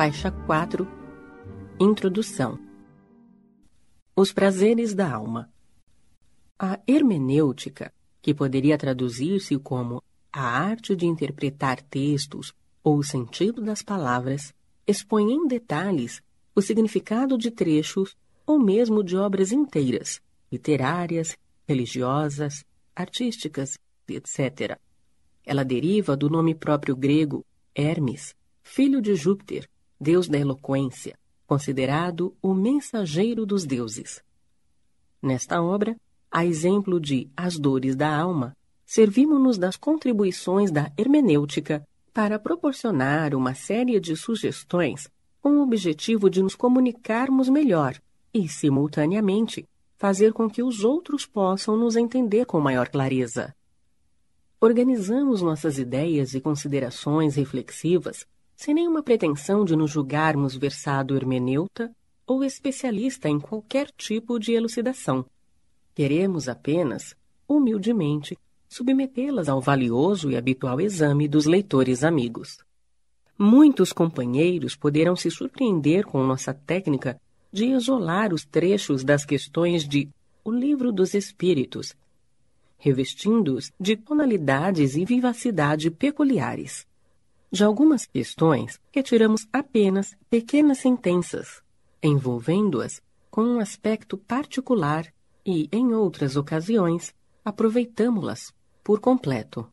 Faixa 4 Introdução Os prazeres da alma. A hermenêutica, que poderia traduzir-se como a arte de interpretar textos ou o sentido das palavras, expõe em detalhes o significado de trechos ou mesmo de obras inteiras, literárias, religiosas, artísticas, etc. Ela deriva do nome próprio grego Hermes, filho de Júpiter, deus da eloquência, considerado o mensageiro dos deuses. Nesta obra, a exemplo de As Dores da Alma, servimos-nos das contribuições da hermenêutica para proporcionar uma série de sugestões com o objetivo de nos comunicarmos melhor e, simultaneamente, fazer com que os outros possam nos entender com maior clareza. Organizamos nossas ideias e considerações reflexivas sem nenhuma pretensão de nos julgarmos versado hermeneuta ou especialista em qualquer tipo de elucidação. Queremos apenas, humildemente, submetê-las ao valioso e habitual exame dos leitores amigos. Muitos companheiros poderão se surpreender com nossa técnica de isolar os trechos das questões de O Livro dos Espíritos, revestindo-os de tonalidades e vivacidade peculiares. De algumas questões, retiramos apenas pequenas sentenças, envolvendo-as com um aspecto particular e, em outras ocasiões, aproveitamos-las por completo.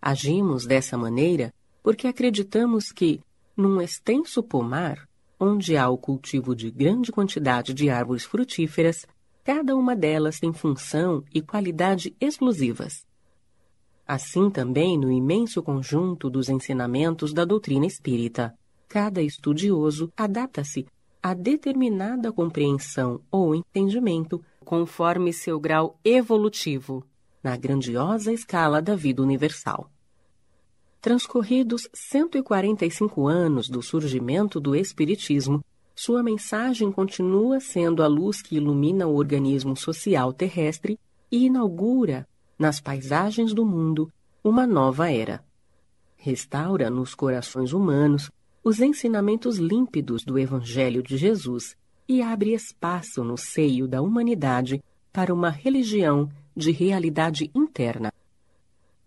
Agimos dessa maneira porque acreditamos que, num extenso pomar, onde há o cultivo de grande quantidade de árvores frutíferas, cada uma delas tem função e qualidade exclusivas. Assim também no imenso conjunto dos ensinamentos da doutrina espírita. Cada estudioso adapta-se a determinada compreensão ou entendimento conforme seu grau evolutivo na grandiosa escala da vida universal. Transcorridos 145 anos do surgimento do Espiritismo, sua mensagem continua sendo a luz que ilumina o organismo social terrestre e inaugura nas paisagens do mundo, uma nova era. Restaura nos corações humanos os ensinamentos límpidos do Evangelho de Jesus e abre espaço no seio da humanidade para uma religião de realidade interna.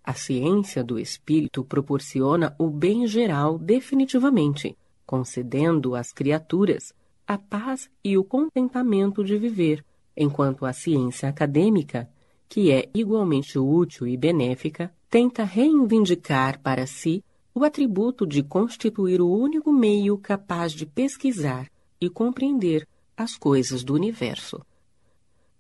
A ciência do espírito proporciona o bem geral definitivamente, concedendo às criaturas a paz e o contentamento de viver, enquanto a ciência acadêmica que é igualmente útil e benéfica, tenta reivindicar para si o atributo de constituir o único meio capaz de pesquisar e compreender as coisas do universo.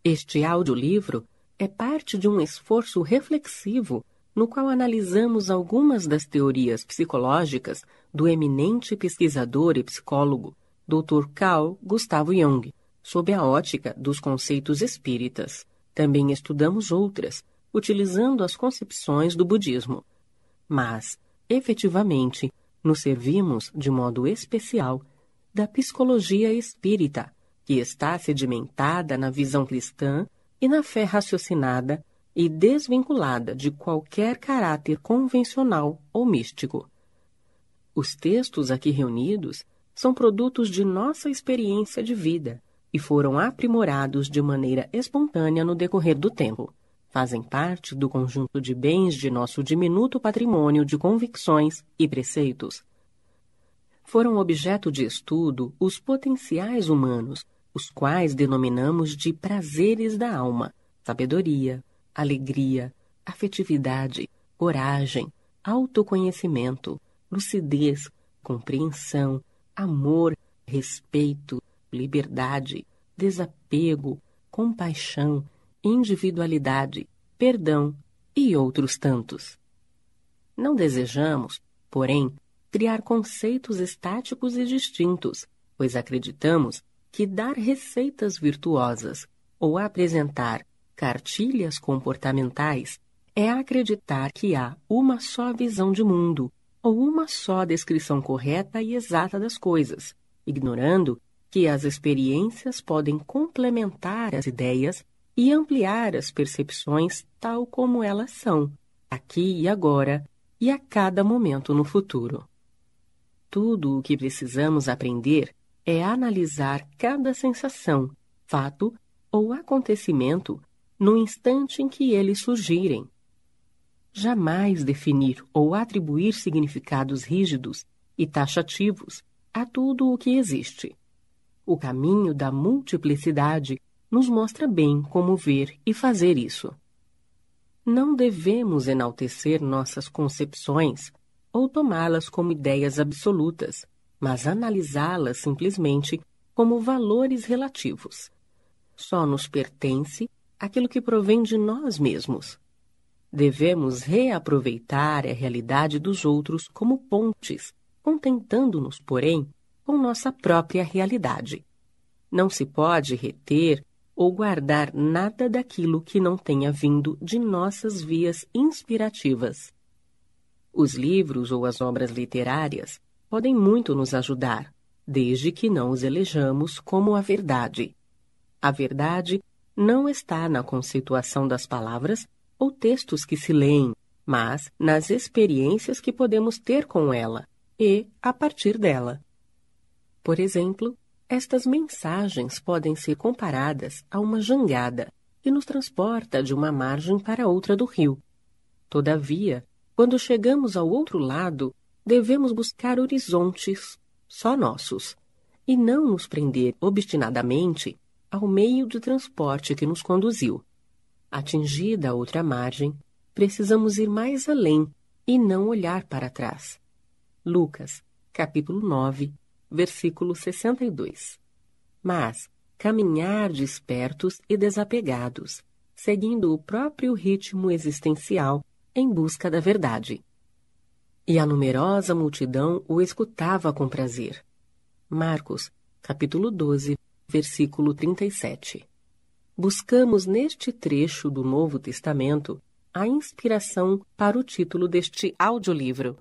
Este audiolivro é parte de um esforço reflexivo no qual analisamos algumas das teorias psicológicas do eminente pesquisador e psicólogo Dr. Carl Gustavo Jung, sob a ótica dos conceitos espíritas. Também estudamos outras, utilizando as concepções do budismo. Mas, efetivamente, nos servimos, de modo especial, da psicologia espírita, que está sedimentada na visão cristã e na fé raciocinada e desvinculada de qualquer caráter convencional ou místico. Os textos aqui reunidos são produtos de nossa experiência de vida e foram aprimorados de maneira espontânea no decorrer do tempo. Fazem parte do conjunto de bens de nosso diminuto patrimônio de convicções e preceitos. Foram objeto de estudo os potenciais humanos, os quais denominamos de prazeres da alma, sabedoria, alegria, afetividade, coragem, autoconhecimento, lucidez, compreensão, amor, respeito, liberdade, desapego, compaixão, individualidade, perdão e outros tantos. Não desejamos, porém, criar conceitos estáticos e distintos, pois acreditamos que dar receitas virtuosas ou apresentar cartilhas comportamentais é acreditar que há uma só visão de mundo ou uma só descrição correta e exata das coisas, ignorando que as experiências podem complementar as ideias e ampliar as percepções tal como elas são, aqui e agora e a cada momento no futuro. Tudo o que precisamos aprender é analisar cada sensação, fato ou acontecimento no instante em que eles surgirem. Jamais definir ou atribuir significados rígidos e taxativos a tudo o que existe. O caminho da multiplicidade nos mostra bem como ver e fazer isso. Não devemos enaltecer nossas concepções ou tomá-las como ideias absolutas, mas analisá-las simplesmente como valores relativos. Só nos pertence aquilo que provém de nós mesmos. Devemos reaproveitar a realidade dos outros como pontes, contentando-nos, porém, com nossa própria realidade. Não se pode reter ou guardar nada daquilo que não tenha vindo de nossas vias inspirativas. Os livros ou as obras literárias podem muito nos ajudar, desde que não os elejamos como a verdade. A verdade não está na conceituação das palavras ou textos que se leem, mas nas experiências que podemos ter com ela e a partir dela. Por exemplo, estas mensagens podem ser comparadas a uma jangada que nos transporta de uma margem para outra do rio. Todavia, quando chegamos ao outro lado, devemos buscar horizontes só nossos e não nos prender obstinadamente ao meio de transporte que nos conduziu. Atingida a outra margem, precisamos ir mais além e não olhar para trás. Lucas, capítulo 9, versículo 62. Mas caminhar despertos e desapegados, seguindo o próprio ritmo existencial em busca da verdade. E a numerosa multidão o escutava com prazer. Marcos, capítulo 12, versículo 37. Buscamos neste trecho do Novo Testamento a inspiração para o título deste audiolivro.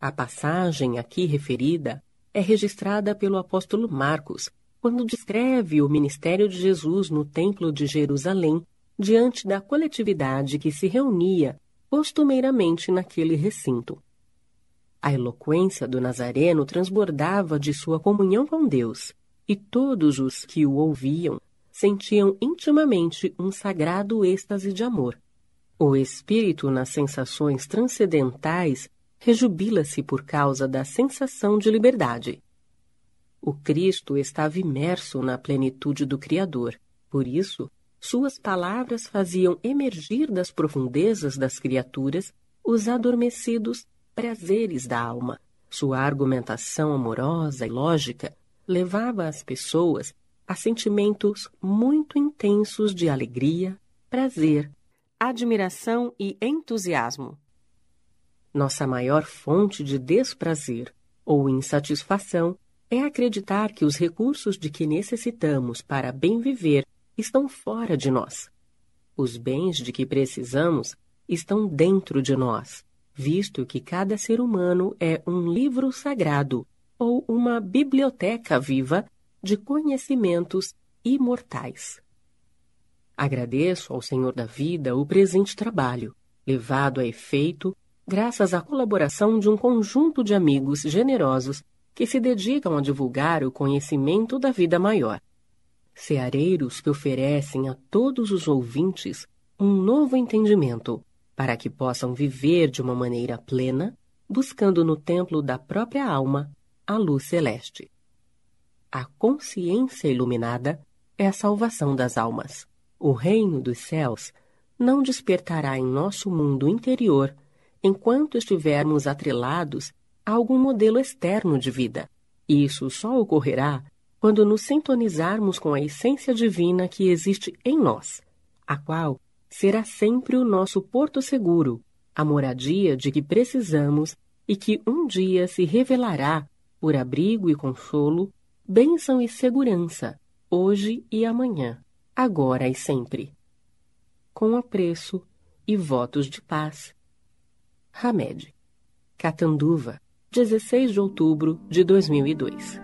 A passagem aqui referida é registrada pelo apóstolo Marcos, quando descreve o ministério de Jesus no Templo de Jerusalém diante da coletividade que se reunia costumeiramente naquele recinto. A eloquência do Nazareno transbordava de sua comunhão com Deus, e todos os que o ouviam sentiam intimamente um sagrado êxtase de amor. O espírito nas sensações transcendentais rejubila-se por causa da sensação de liberdade. O Cristo estava imerso na plenitude do Criador, por isso, suas palavras faziam emergir das profundezas das criaturas os adormecidos prazeres da alma. Sua argumentação amorosa e lógica levava as pessoas a sentimentos muito intensos de alegria, prazer, admiração e entusiasmo. Nossa maior fonte de desprazer ou insatisfação é acreditar que os recursos de que necessitamos para bem viver estão fora de nós. Os bens de que precisamos estão dentro de nós, visto que cada ser humano é um livro sagrado ou uma biblioteca viva de conhecimentos imortais. Agradeço ao Senhor da vida o presente trabalho, levado a efeito graças à colaboração de um conjunto de amigos generosos que se dedicam a divulgar o conhecimento da vida maior. Ceareiros que oferecem a todos os ouvintes um novo entendimento, para que possam viver de uma maneira plena, buscando no templo da própria alma a luz celeste. A consciência iluminada é a salvação das almas. O reino dos céus não despertará em nosso mundo interior enquanto estivermos atrelados a algum modelo externo de vida. Isso só ocorrerá quando nos sintonizarmos com a essência divina que existe em nós, a qual será sempre o nosso porto seguro, a moradia de que precisamos e que um dia se revelará por abrigo e consolo, bênção e segurança, hoje e amanhã, agora e sempre. Com apreço e votos de paz Hamed. Catanduva, 16 de outubro de 2002.